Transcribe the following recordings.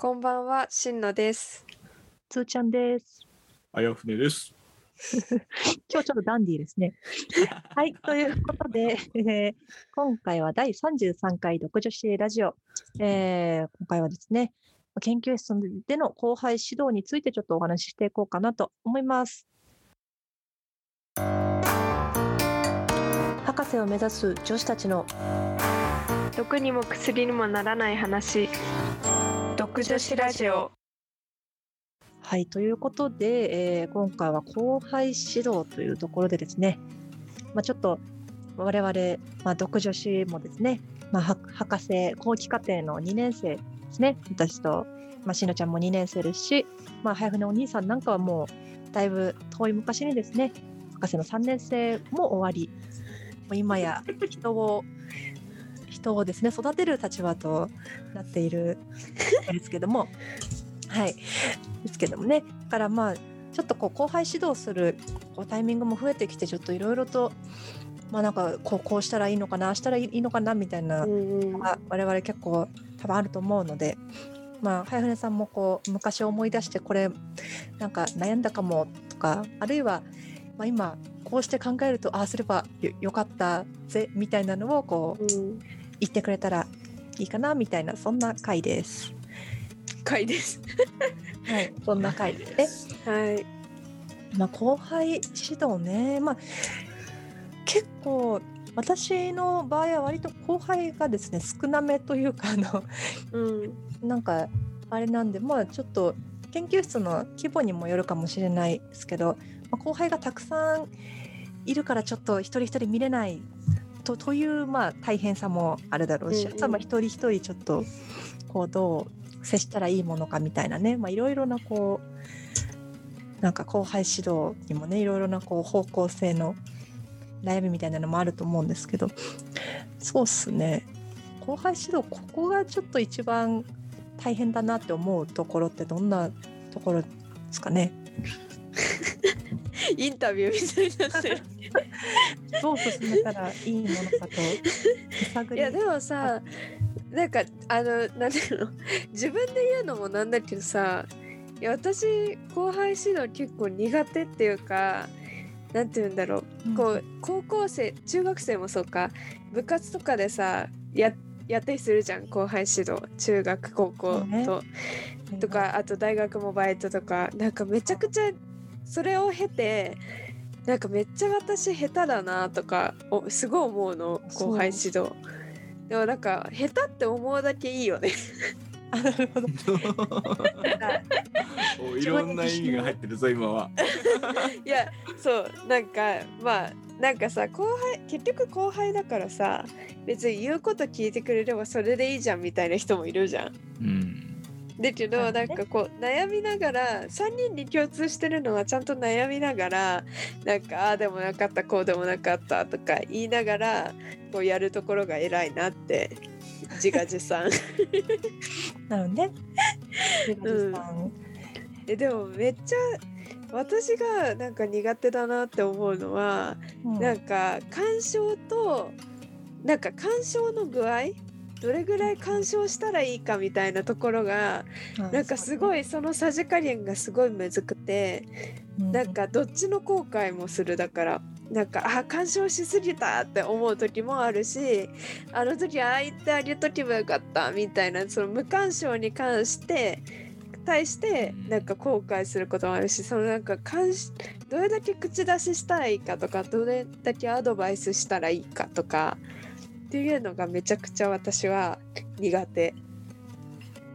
こんばんは、しんのです。つーちゃんです。あやふねです。今日ちょっとダンディーですね。はい、ということで、えー今回は第33回独女子ラジオ、えー今回はですね、研究室での後輩指導についてちょっとお話ししていこうかなと思います。博士を目指す女子たちの毒にも薬にもならない話。毒女子ラジオ。はい、ということで、えー今回は後輩指導というところでですね、まあ、ちょっと我々、まあ、独女子もですね、まあ、博士後期課程の2年生ですね、私と、まあ、しのちゃんも2年生ですし、まあ、早船お兄さんなんかはもうだいぶ遠い昔にですね、博士の3年生も終わり、もう今や人を人をですね育てる立場となっている んですけども、はい、ですけどもねだからまあちょっとこう後輩指導するこうタイミングも増えてきてちょっといろいろとまあなんかこうこうしたらいいのかなしたらいいのかなみたいなのが我々結構多分あると思うので。まあ、早船さんもこう昔思い出してこれなんか悩んだかもとかあるいは、まあ、今こうして考えるとああすればよよかったぜみたいなのをこううん。言ってくれたらいいかなみたいなそんな回です。回です。はい、そんな回ですね。はい。まあ、後輩指導ね、まあ、結構私の場合は割と後輩がですね少なめというかあのうん。なんかあれなんでまあちょっと研究室の規模にもよるかもしれないですけど、まあ、後輩がたくさんいるからちょっと一人一人見れないとというまあ大変さもあるだろうし、うんうん。あとはまあ一人一人ちょっとこうどう接したらいいものかみたいなねまあいろいろなこうなんか後輩指導にもねいろいろなこう方向性の悩みみたいなのもあると思うんですけどそうっすね。後輩指導ここがちょっと一番大変だなって思うところってどんなところですかね？インタビューみたいになってる。どう進めたらいいものかと いや、でもさ。なんか、あの、なんていうの？自分で言うのもなんだけどさ。いや、私、後輩指導結構苦手っていうか。なんて言うんだろう。こう高校生中学生もそうか部活とかでさややったりするじゃん後輩指導中学高校と、とかあと大学もバイトとかなんかめちゃくちゃそれを経てなんかめっちゃ私下手だなとかおすごい思うの後輩指導でもなんか下手って思うだけいいよね あなるほど おいろんな意味が入ってるぞ今は。いやそうなんかまあなんかさ後輩結局後輩だからさ別に言うこと聞いてくれればそれでいいじゃんみたいな人もいるじゃん。うん。だけどなんかこう悩みながら3人に共通してるのはちゃんと悩みながらなんかああでもなかったこうでもなかったとか言いながらこうやるところが偉いなって自画自賛。なので、ね、うん。さんえでもめっちゃ私がなんか苦手だなって思うのはうん。なんか鑑賞となんか鑑賞の具合どれぐらい鑑賞したらいいかみたいなところがなんかすごいそのさじ加減がすごいむずくてなんかどっちの後悔もするだから。なんかあ鑑賞しすぎたって思う時もあるしあの時ああ言ってあげとけばよかったみたいなその無鑑賞に関して対してなんか後悔することもあるしそのなんか監視どれだけ口出ししたらいいかとかどれだけアドバイスしたらいいかとかっていうのがめちゃくちゃ私は苦手。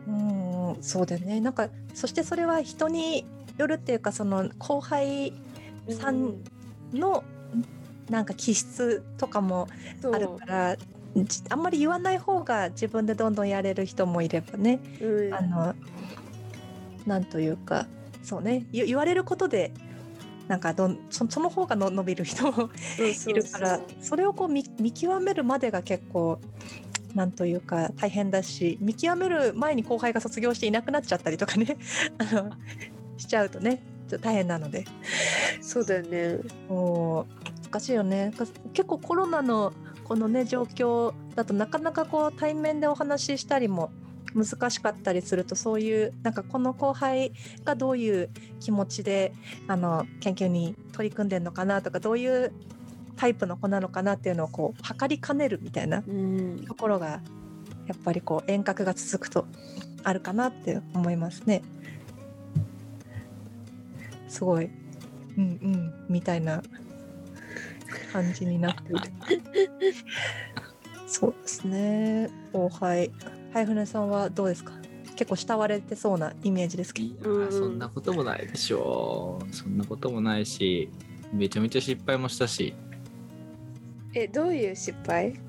うんそうだよね。なんかそしてそれは人によるっていうかその後輩さんのなんか気質とかもあるからじあんまり言わない方が自分でどんどんやれる人もいればね。うん。あのなんというかそうね。言言われることでなんかどんそその方がの伸びる人もいるからそれをこう見見極めるまでが結構なんというか大変だし見極める前に後輩が卒業していなくなっちゃったりとかね。あのしちゃうとねちょっと大変なので。そうだよね。もう。難しいよね。か結構コロナのこのね状況だとなかなかこう対面でお話ししたりも難しかったりするとそういうなんかこの後輩がどういう気持ちであの研究に取り組んでるのかなとかどういうタイプの子なのかなっていうのをこう測りかねるみたいなうんところがやっぱりこう遠隔が続くとあるかなって思いますね。すごい、うんうんみたいな感じになっている。そうですね。後輩、はい船さんはどうですか？結構慕われてそうなイメージですけど。そんなこともないでしょう。そんなこともないしめちゃめちゃ失敗もしたし。えどういう失敗？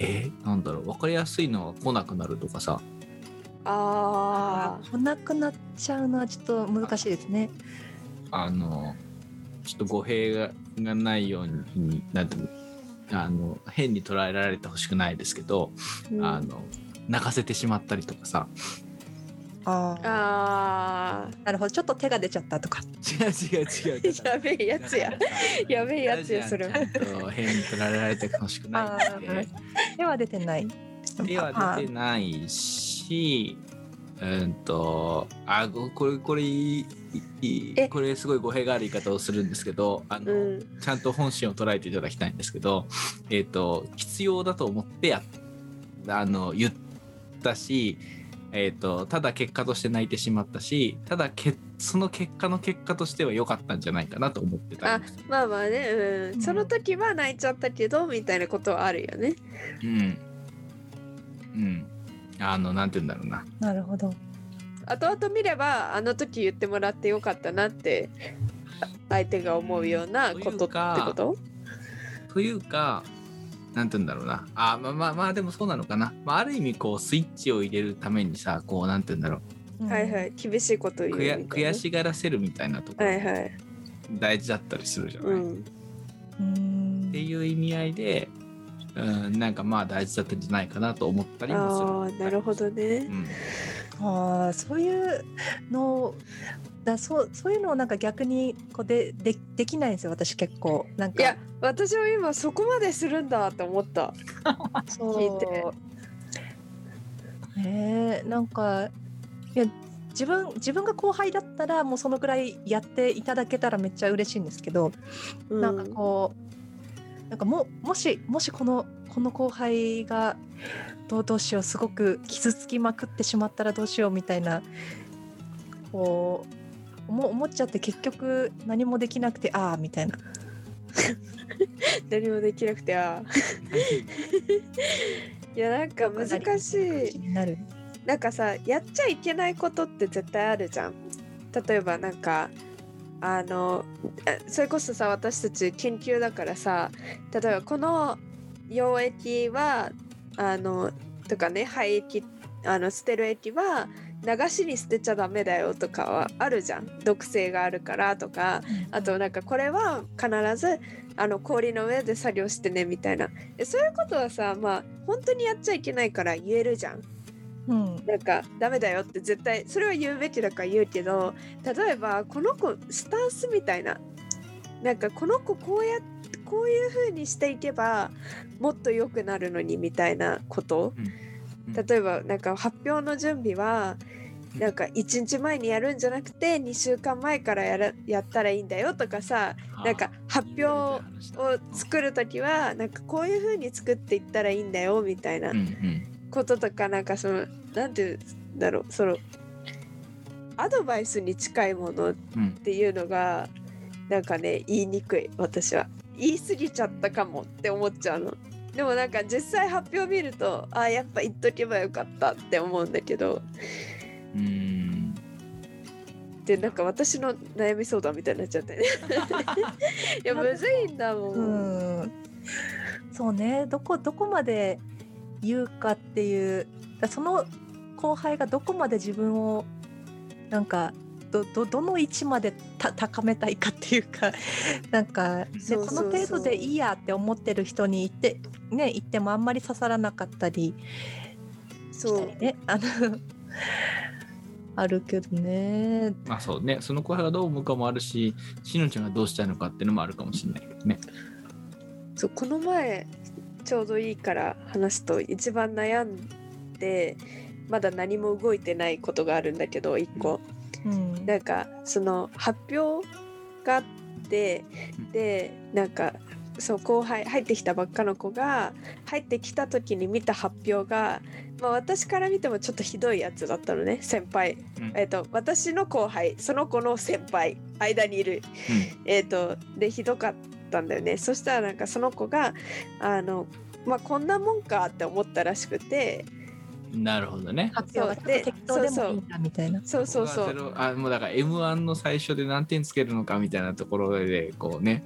えなんだろう。分かりやすいのは来なくなるとかさ。あ来なくなっちゃうのはちょっと難しいですね。あのちょっと語弊ががないようになんていうのあの変に捉えられてほしくないですけど、ー、うん。あの泣かせてしまったりとかさ。ああ、あなるほど。ちょっと手が出ちゃったとか。違う違う違う。ー やべえやつや。やべえやつやそれちゃんと変に捉えられてほしくないので手は出てない。手は出てないしうんとあごこれこれこれすごい語弊がある言い方をするんですけどあの、うん。ちゃんと本心を捉えていただきたいんですけど、えっと必要だと思ってやあの言ったし、えっとただ結果として泣いてしまったしただけその結果の結果としては良かったんじゃないかなと思ってたんです。まあまあね、うん。うん。その時は泣いちゃったけどみたいなことはあるよね。うん、うん、あのなんて言うんだろうな。なるほど。後々見ればあの時言ってもらってよかったなって相手が思うようなことってこと？というかなんて言うんだろうな。あまあまあまあでもそうなのかな、まあ、ある意味こうスイッチを入れるためにさこうなんて言うんだろう。はいはい。厳しいこと言うみたい悔なや悔しがらせるみたいなところはいはい。大事だったりするじゃない、っうん。うん。ていう意味合いで、うん、なんかまあ大事だったんじゃないかなと思ったりもする。ああなるほどね。うん。ああそういうのだそうそういうのをなんか逆にこうででできないんですよ私結構。なんか。いや私は今そこまでするんだって思った。聞いて。ねえなんかいや自分自分が後輩だったらもうそのぐらいやっていただけたらめっちゃ嬉しいんですけど、うなんかこうなんかももしもしこのこの後輩がどうどうしようすごく傷つきまくってしまったらどうしようみたいなこう思思っちゃって結局何もできなくてああみたいな。何もできなくてあー。いやなんか難しい。になんかさやっちゃいけないことって絶対あるじゃん。例えばなんかあのあそれこそさ私たち研究だからさ例えばこの溶液はあのとかね廃液あの捨てる液は流しに捨てちゃダメだよとかはあるじゃん。毒性があるからとか。あとなんかこれは必ずあの氷の上で作業してねみたいな。でそういうことはさまあ本当にやっちゃいけないから言えるじゃん。うん。なんかダメだよって絶対それは言うべきだから言うけど例えばこの子スタンスみたいな。なんかこの子こうやこういう風にしていけばもっと良くなるのにみたいなこと。うん例えばなんか発表の準備はなんか1日前にやるんじゃなくて2週間前からやらやったらいいんだよとかさなんか発表を作る時はなんかこういう風に作っていったらいいんだよみたいなこととかなんかそのなんていうんだろうそのアドバイスに近いものっうんていうのがなんかね言いにくい私は。言い過ぎちゃったかもって思っちゃうのでもなんか実際発表見るとあやっぱ言っとけばよかったって思うんだけど。うん。でなんか私の悩み相談みたいになっちゃって。ね いやむずいんだもん、うん。そうね。どこどこまで言うかっていう。だその後輩がどこまで自分をなんかどどどの位置までた高めたいかっていうかなんか、ね、この程度でいいやって思ってる人に言ってね言ってもあんまり刺さらなかったりしそう。たりねあの あるけどね。まあそうねその後輩がどう思うかもあるししのちゃんがどうしたいのかっていうのもあるかもしれないけどね。そうこの前ちょうどいいから話すと一番悩んでまだ何も動いてないことがあるんだけど1個。うんなんかその発表があってでなんかそう後輩入ってきたばっかの子が入ってきた時に見た発表が、まあ、私から見てもちょっとひどいやつだったのね先輩、うん。えっと私の後輩その子の先輩間にいる、えっとでひどかったんだよね。そしたらなんかその子があのまあこんなもんかって思ったらしくてうんなるほどね。発表がちょっと適当でもいいんだみたいな。そうそうそうあもうだから M1 の最初で何点つけるのかみたいなところでこうね。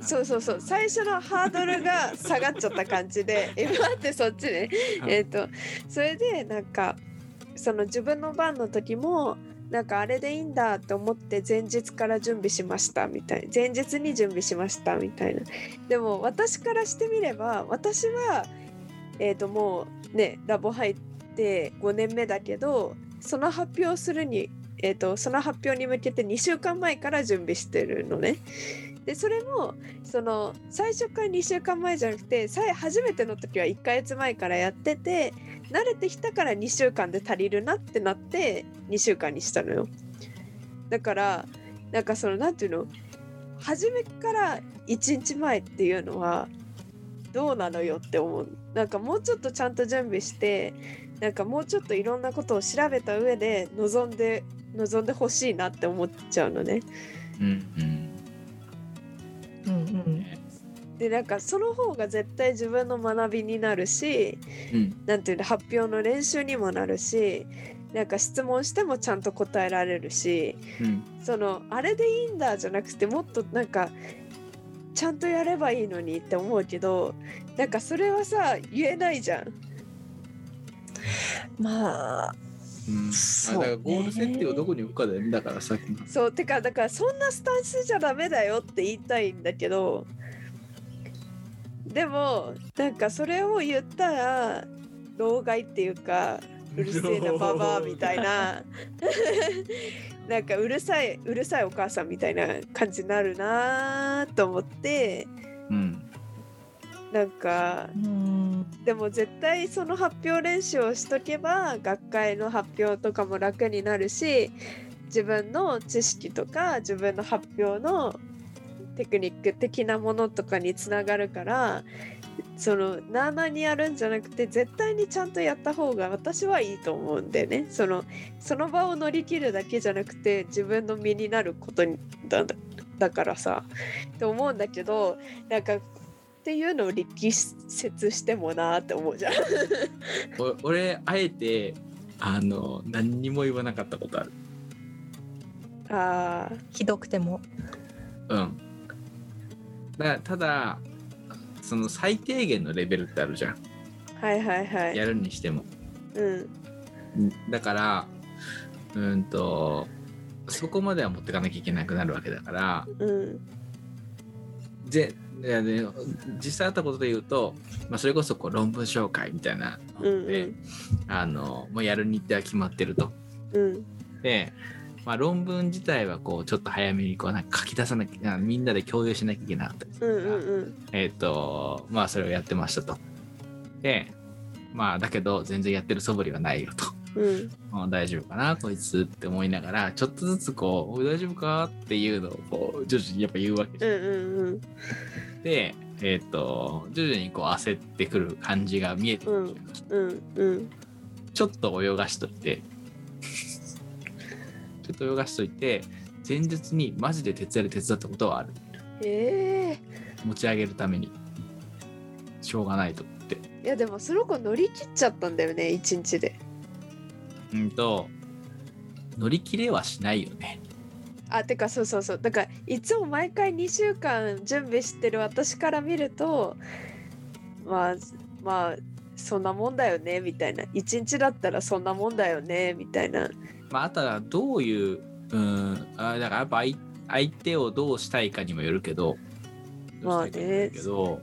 そうそうそう最初のハードルが下がっちゃった感じで M1 ってそっちねうんえっとそれでなんかその自分の番の時もなんかあれでいいんだと思って前日から準備しましたみたい前日に準備しましたみたいなでも私からしてみれば私はえっ、ともうねラボ入って5年目だけどその発表するにえー、とその発表に向けて2週間前から準備してるのね。でそれもその最初から2週間前じゃなくて初めての時は1ヶ月前からやってて慣れてきたから2週間で足りるなってなって2週間にしたのよ。だからなんかそのなんていうの？初めから1日前っていうのはどうなのよって思うなんかもうちょっとちゃんと準備してなんかもうちょっといろんなことを調べた上で臨んで望んでほしいなって思っちゃうのね。うんうんうんうんでなんかその方が絶対自分の学びになるしうんなんていうの発表の練習にもなるしなんか質問してもちゃんと答えられるしうんそのあれでいいんだじゃなくてもっとなんかちゃんとやればいいのにって思うけどなんかそれはさ言えないじゃん。まあうん。そうあだからゴール設定をどこに置くかだよねだからさっきのそうてかだからそんなスタンスじゃダメだよって言いたいんだけどでもなんかそれを言ったら老害っていうかうるせえなババアみたいな なんかうるさいうるさいお母さんみたいな感じになるなと思ってうんなんかうん。でも絶対その発表練習をしとけば学会の発表とかも楽になるし自分の知識とか自分の発表のテクニック的なものとかにつながるからそのなあなあにやるんじゃなくて絶対にちゃんとやった方が私はいいと思うんだよね。そのその場を乗り切るだけじゃなくて自分の身になることにだだからさと思うんだけどなんかっていうのを力説してもなーって思うじゃん。お俺あえてあの何にも言わなかったことある。あひどくても。うん。だただその最低限のレベルってあるじゃん。あはいはいはい。やるにしても。うん。だからうんとそこまでは持ってかなきゃいけなくなるわけだから。うんで実際あったことで言うと、まあ、それこそこう論文紹介みたいなので、うんあのもうやる日程は決まってると。うんで、まあ、論文自体はこうちょっと早めにこうなんか書き出さなきゃみんなで共有しなきゃいけなかったりすうんるから、うんえっ、とまあそれをやってましたと。でまあだけど全然やってる素振りはないよと。うん。もう大丈夫かなこいつって思いながらちょっとずつこう大丈夫か？っていうのをこう徐々にやっぱ言うわけじゃん。うんうんでえっ、と徐々にこう焦ってくる感じが見えてくるうんうんちょっと泳がしといて。ちょっと泳がしといて前日にマジで徹夜で手伝ったことはある。ええ。持ち上げるために。しょうがないと思って。いやでもその子乗り切っちゃったんだよね一日で。うんと乗り切れはしないよね。あてかそうそうそう。だからいつも毎回2週間準備してる私から見るとまあまあそんなもんだよねみたいな。1日だったらそんなもんだよねみたいな。まああとはどういううんあだからやっぱ相相手をどうしたいかにもよるけど。まあね。けど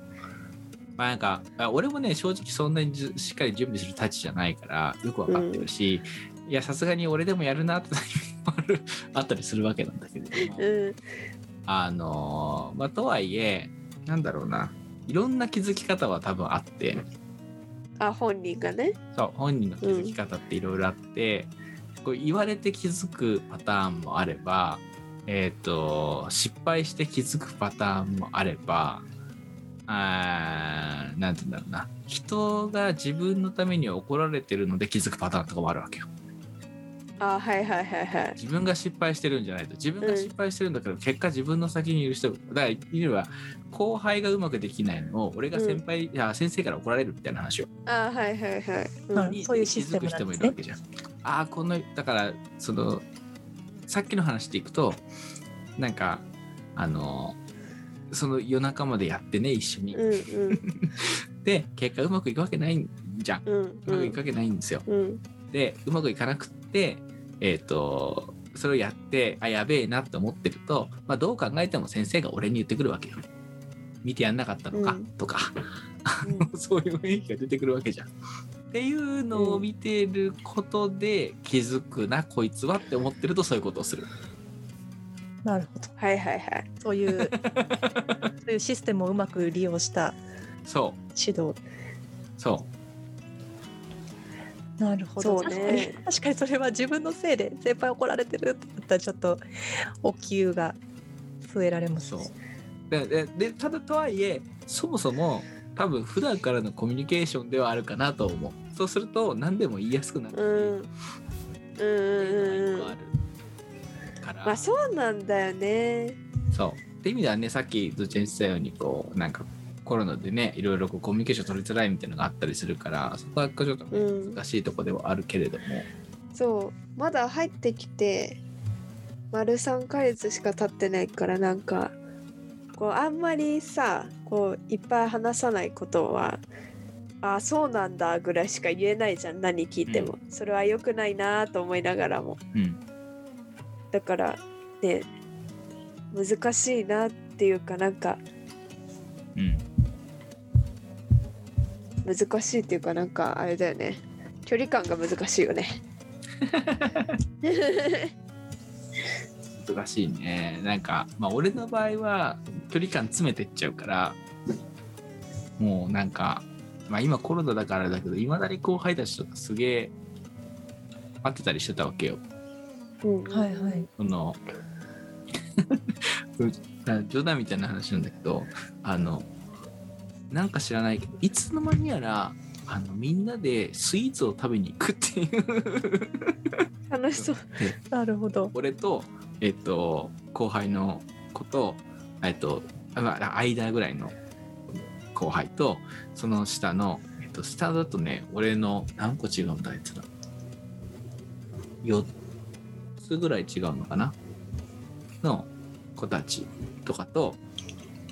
まあなんかあ俺もね正直そんなにしっかり準備するたちじゃないからよくわかってるし、いやさすがに俺でもやるなってあるあったりするわけなんだけれども、うん。あのまあとはいえなんだろうないろんな気づき方は多分あって。あ本人がね。そう本人の気づき方っていろいろあって、こう言われて気づくパターンもあれば、えっと失敗して気づくパターンもあればあーなんて言うんだろうな。人が自分のために怒られてるので気づくパターンとかもあるわけよ。あはいはいはいはい。自分が失敗してるんじゃないと。自分が失敗してるんだけど、結果自分の先にいる人だからいるは後輩がうまくできないのを俺が先輩、いや先生から怒られるみたいな話をあはいはいはい、そういうシステム気づく人もいるわけじゃん。ああこのだからそのさっきの話でいくとなんかあのその夜中までやってね一緒に。うんうん で結果うまくいくわけないんじゃん。うんうまくいくわけないんですよ。うんでうまくいかなくってえっ、とそれをやってあやべえなって思ってると、まあ、どう考えても先生が俺に言ってくるわけよ。見てやんなかったのか、うんとかう そういう雰囲気が出てくるわけじゃん。っていうのを見てることで気づくなこいつはって思ってるとそういうことをする。なるほど。はいはいはいそういう そういうシステムをうまく利用したそう指導。そなるほど。ね確かにそれは自分のせいで先輩怒られてるってなったらちょっとお給が据えられます。うそうでででただとはいえそもそも多分普段からのコミュニケーションではあるかなと思う。そうすると何でも言いやすくなるし、うんうんから、まあそうなんだよね。そう。って意味ではねさっきどっちに言ってたようにこうなんかコロナでねいろいろこうコミュニケーション取りづらいみたいなのがあったりするからそこはちょっとねうん。難しいとこではあるけれども、そう。まだ入ってきて丸3ヶ月しか経ってないからなんかこうあんまりさこういっぱい話さないことはあそうなんだぐらいしか言えないじゃん何聞いても、それは良くないなと思いながらも。うんだからね難しいなっていうかなんかうん、難しいっていうかなんかあれだよね。距離感が難しいよね。難しいね。なんかまあ俺の場合は距離感詰めてっちゃうからもうなんかまあ今コロナだからだけどいまだに後輩たちとかすげえ会ってたりしてたわけようんはいはい。その 冗談みたいな話なんだけどあのなんか知らないけどいつの間にやらあのみんなでスイーツを食べに行くっていう楽しそう なるほど。俺と、えっと、後輩の子と、えっと、あまあ間ぐらいの後輩とその下の、えっと、下だとね俺の何個違うんだあいつら4つぐらい違うのかな？の子たちとかと、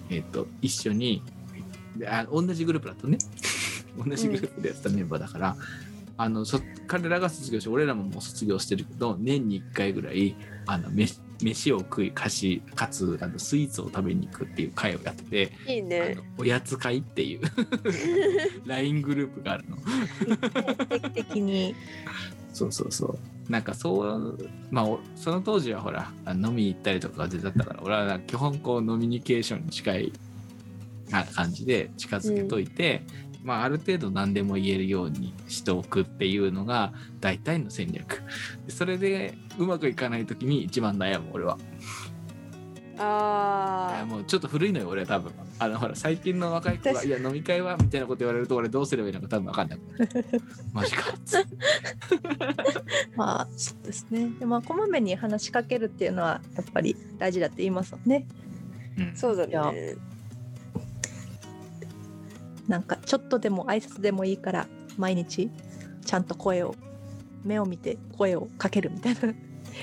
えっと、一緒にであ同じグループだとね 同じグループでやってたメンバーだから、あのそ彼らが卒業して俺らももう卒業してるけど年に1回ぐらいあの飯飯を食いかしかつあのスイーツを食べに行くっていう会をやってて、あいいねのおやつ会っていう LINE グループがあるの。定期的に。そうそうそう。なんかそう、まあ、その当時はほら、飲みに行ったりとかが出だったから、俺は基本こう、ノミニケーションに近い感じで近づけといて、まあ、ある程度何でも言えるようにしておくっていうのが大体の戦略。それでうまくいかない時に一番悩む、俺は。いやあもうちょっと古いのよ、俺は多分。あの、ほら、最近の若い子が、いや、飲み会はみたいなこと言われると、俺どうすればいいのか多分分かんない。マジか。まあそうですね。でまあこまめに話しかけるっていうのはやっぱり大事だって言いますもんね。うんあそうだねなんかちょっとでも挨拶でもいいから毎日ちゃんと声を目を見て声をかけるみたいな。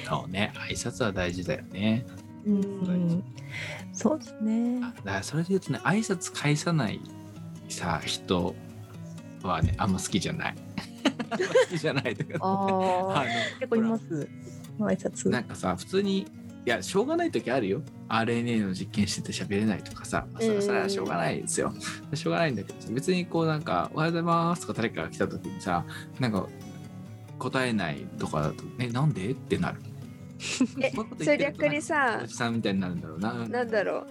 そうね、挨拶は大事だよね。うん、そうですね。あだからそれで言うとね挨拶返さないさ人はねあんま好きじゃない。好きじゃないとかああ結構います。挨拶。なんかさ普通にいやしょうがない時あるよ。RNA の実験してて喋れないとかさ、まあそれはそれはしょうがないですよ。しょうがないんだけど別にこうなんか「おはようございます」とか誰かが来た時にさなんか答えないとかだと「えなんで?」ってなる えそれ逆にさおじさんみたいになるんだろうな。なんだろう。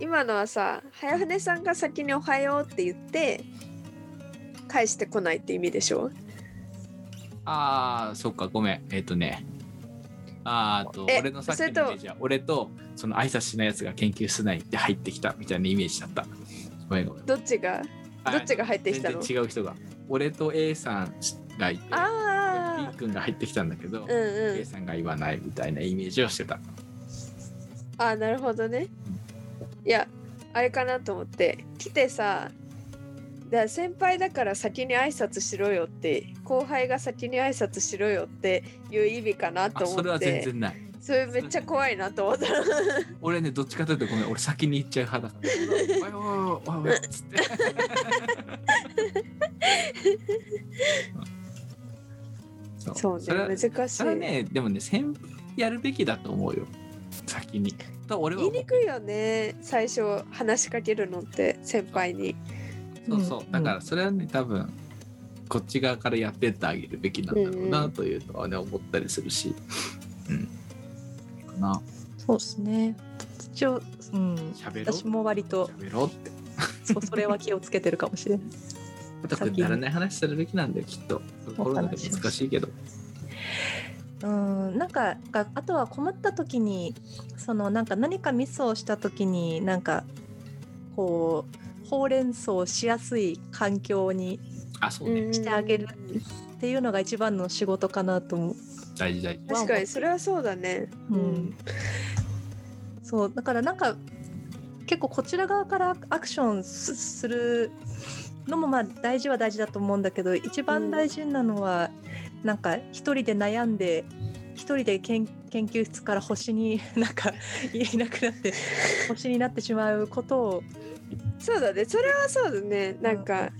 今のはさ早船さんが先に「おはよう」って言って返してこないって意味でしょ？ああそっかごめん。えっ、とね。あーあとえ俺のさっきのイメージは俺とその挨拶しないやつが研究室内で入ってきたみたいなイメージだった。ごめんごめん。どっちが？あどっちが入ってきたの？違う人が。俺と A さんがいて。B あ君が入ってきたんだけど、あうんう A んさんが言わないみたいなイメージをしてた。あーなるほどね。いやあれかなと思って。来てさだ先輩だから先に挨拶しろよって後輩が先に挨拶しろよっていう意味かなと思って。あそれは全然ない。それめっちゃ怖いなと思った。俺ねどっちかというとごめん。俺先に行っちゃう派だから。おいおいおいおいっつって そそうそれはね難しい。それはねでもね先やるべきだと思うよ。先に。と俺は言いにくいよね最初話しかけるのって先輩に。そうそう。うんだからそれはね多分こっち側からやってってあげるべきなんだろううんうなん。というのはね思ったりするし。うん。かな。そうですね。一応、うん、私も割と。喋ろうって。そうそれは気をつけてるかもしれない特にならない話するべきなんだよきっと。コロナで難しいけど。うんなんかがあとは困った時にそのなんか何かミスをした時になんかこうほうれん草しやすい環境にあそうね、うん。してあげるっていうのが一番の仕事かなと思う。大事大事確かにそれはそうだね。うん、そうだからなんか結構こちら側からアクションすするのもまあ大事は大事だと思うんだけど一番大事なのは、なんか一人で悩んで一人で研研究室から星に なんかいなくなって星になってしまうことを、そうだね。それはそうだね。なんか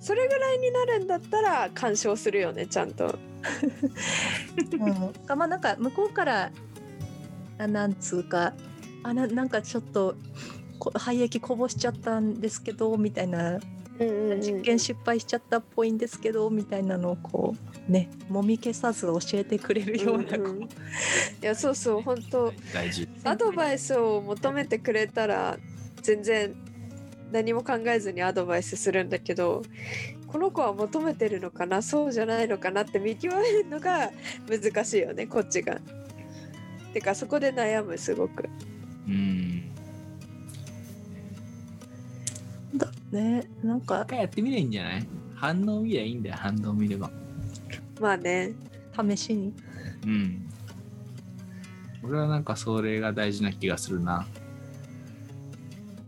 それぐらいになるんだったら干渉するよねちゃんと。うん、まあなんか向こうからあなんつうかあななんかちょっとこ廃液こぼしちゃったんですけどみたいなうんうんうん実験失敗しちゃったっぽいんですけどみたいなのをこうねもみ消さず教えてくれるような、う。んうん。こいやそうそう本当。大事。アドバイスを求めてくれたら全然何も考えずにアドバイスするんだけどこの子は求めてるのかなそうじゃないのかなって見極めるのが難しいよねこっちが。てかそこで悩むすごく。うんだねなんか。一回やってみりゃいいんじゃない？反応見りゃいいんだよ反応見れば。まあね試しに。うん。俺はなんかそれが大事な気がするな。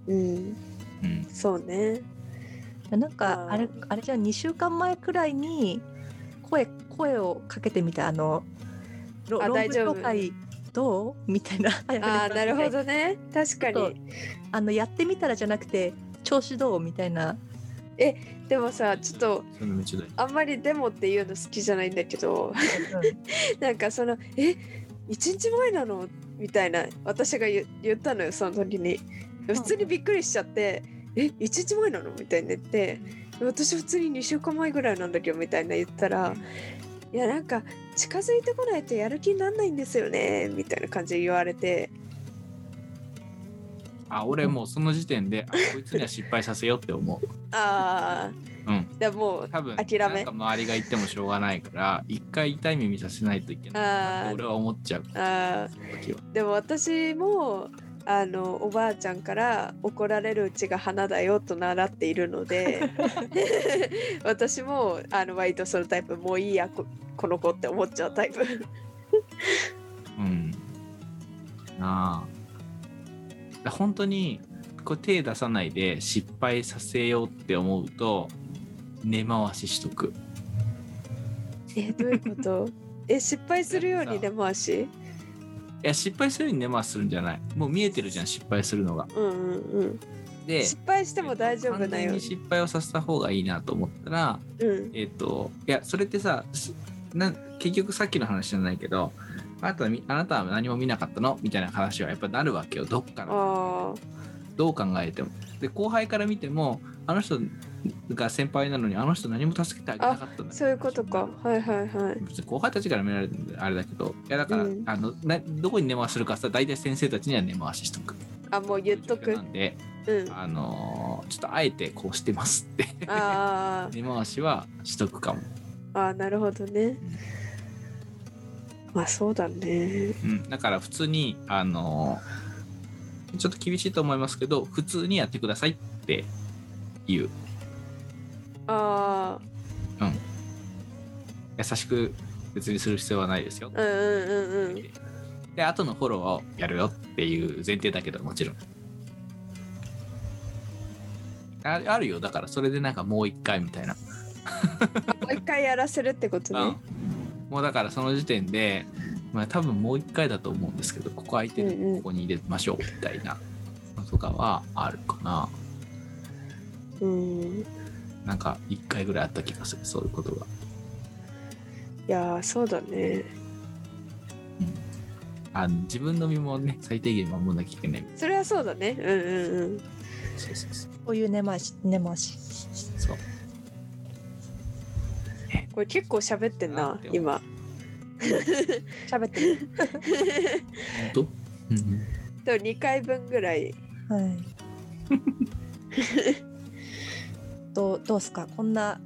うん。うん。そうね。なんかあ。れあれじゃ2週間前くらいに声声をかけてみたあのロあ大丈夫。紹介どう？みたいな。ああなるほどどね。確かに。あのやってみたらじゃなくて調子どう？みたいな。でもさちょっとあんまりデモっていうの好きじゃないんだけど なんかその「え一日前なの?」みたいな私が言言ったのよその時に。普通にびっくりしちゃって「え一日前なの?」みたいに言って「私普通に2週間前ぐらいなんだけど」みたいな言ったら「いやなんか近づいてこないとやる気になんないんですよね」みたいな感じで言われてあ俺もうその時点であこいつには失敗させようって思う。ああうん。でもう多分諦め。なんか周りが言ってもしょうがないから一回痛い目見させないといけない。なって俺は思っちゃう。あでも私もあのおばあちゃんから怒られるうちが花だよと習っているので 私もあの割とそのタイプもういいやここの子って思っちゃうタイプ。うん。なあ。だ本当にこう手出さないで失敗させようって思うと根回ししとく。えどういうこと？え失敗するように根回し？いや失敗するように根回しするんじゃない。もう見えてるじゃん失敗するのが。うんうんうん。で失敗しても大丈夫だよ。に失敗をさせた方がいいなと思ったらうん。えっ、といやそれってさすな結局さっきの話じゃないけどあなたあなたは何も見なかったの？みたいな話はやっぱなるわけよどっかの。あどう考えても。で後輩から見てもあの人が先輩なのにあの人何も助けてあげなかったんだあそういうことか。はいはいはい。別に後輩たちから見られるんであれだけど。いやだから、うん。あのなどこに根回しするかさ大体先生たちには根回ししとく。あもう言っとく。なんでうん。あのーちょっとあえてこうしてますって。あ根回しはしとくかも、あああなるほどねまあそうだね。うん、だから普通にあのちょっと厳しいと思いますけど普通にやってくださいって言う。あ優しく別にする必要はないですよ。あうんうんうんうん。で後のフォローをやるよっていう前提だけどもちろん。ああるよ。だからそれでなんかもう一回みたいな、もう一回やらせるってことうん。ねもうだからその時点でまあ多分もう一回だと思うんですけどここ空いてるここに入れましょうみたいなのとかはあるかな。うん。いなんか一回ぐらいあった気がするそういうことが。やーそうだね。あ自分の身もね最低限守んなきゃいけない。それはそうだね。うんうんうん。そうそうそう。こういう根回し根回し。そうこれ結構喋ってんな今。喋ってる。本当うんうん。でも2回分ぐらい。はい。どうどうすか？こんな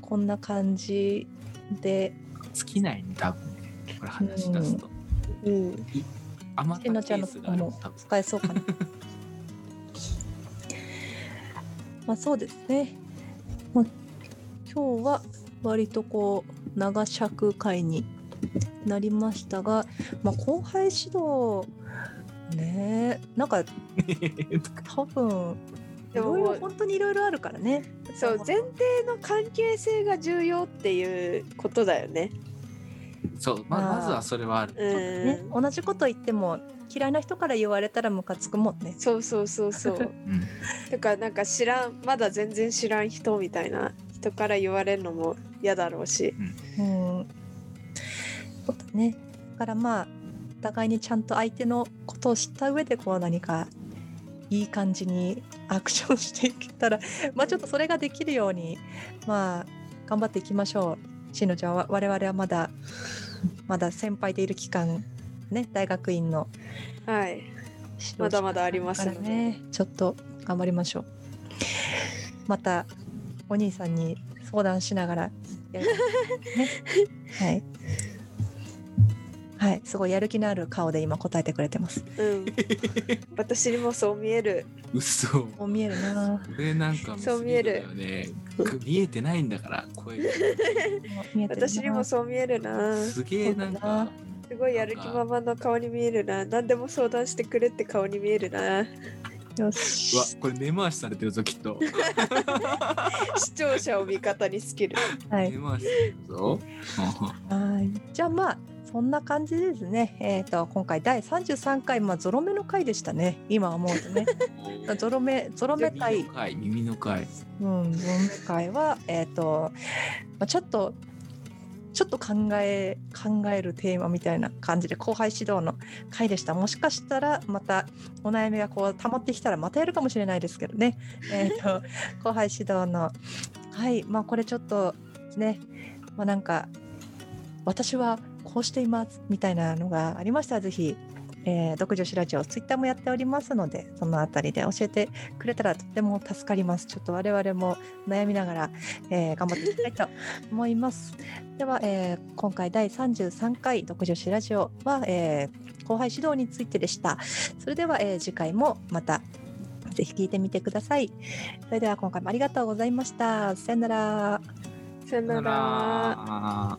こんな感じで。尽きないね多分ね。これ話し出すと。うん。余ったちゃんのースがあるも使えそうかな。まあそうですね、まあ、今日は割とこう長尺会になりましたが、まあ、後輩指導ねなんか 多分いでもろいろ本当にいろいろあるからね。そう前提の関係性が重要っていうことだよね。そうままあ。まずはそれはある。うん、ね、同じこと言っても嫌いな人から言われたらムカつくもんね。そうそうそうそう。うん。とかなんか知らんまだ全然知らん人みたいな人から言われるのも嫌だろうし。うん、そうだね。だからまあお互いにちゃんと相手のことを知った上でこう何かいい感じにアクションしていけたら まあちょっとそれができるようにまあ頑張っていきましょう。しのちゃんは我々はまだまだ先輩でいる期間ね大学院のはい。まだまだありますねちょっと頑張りましょう。またお兄さんに相談しながらね。はい。はい。すごいやる気のある顔で今答えてくれてます。うん。私にもそう見える。嘘。こう見えるな。俺なんかそう見える。見えてないんだから声が。私にもそう見えるな。すげえなんかすごいやる気ままの顔に見えるな。何でも相談してくれって顔に見えるなようわしこれ根回しされてるぞきっと。視聴者を味方につける。はい。根回しされてるぞ。はい。じゃあまあそんな感じですね。えっ、と今回第33回まあゾロ目の回でしたね。今思うとね。ゾロ目ゾロ目回耳の回耳の回。うん、ゾロ目会は、えっ、と、まあ、ちょっと、ちょっと考え、考えるテーマみたいな感じで、後輩指導の会でした。もしかしたら、また、お悩みがこう、溜まってきたら、またやるかもしれないですけどね。えっ、と、後輩指導の、はい、まあ、これちょっと、ね、まあ、なんか、私はこうしています、みたいなのがありましたら、ぜひ、えー、独女子ラジオ、ツイッターもやっておりますので、そのあたりで教えてくれたらとても助かります。ちょっと我々も悩みながら、えー頑張っていきたいと思います。では、えー今回第33回独女子ラジオは、えー後輩指導についてでした。それでは、えー次回もまたぜひ聞いてみてください。それでは今回もありがとうございました。さよなら。さよなら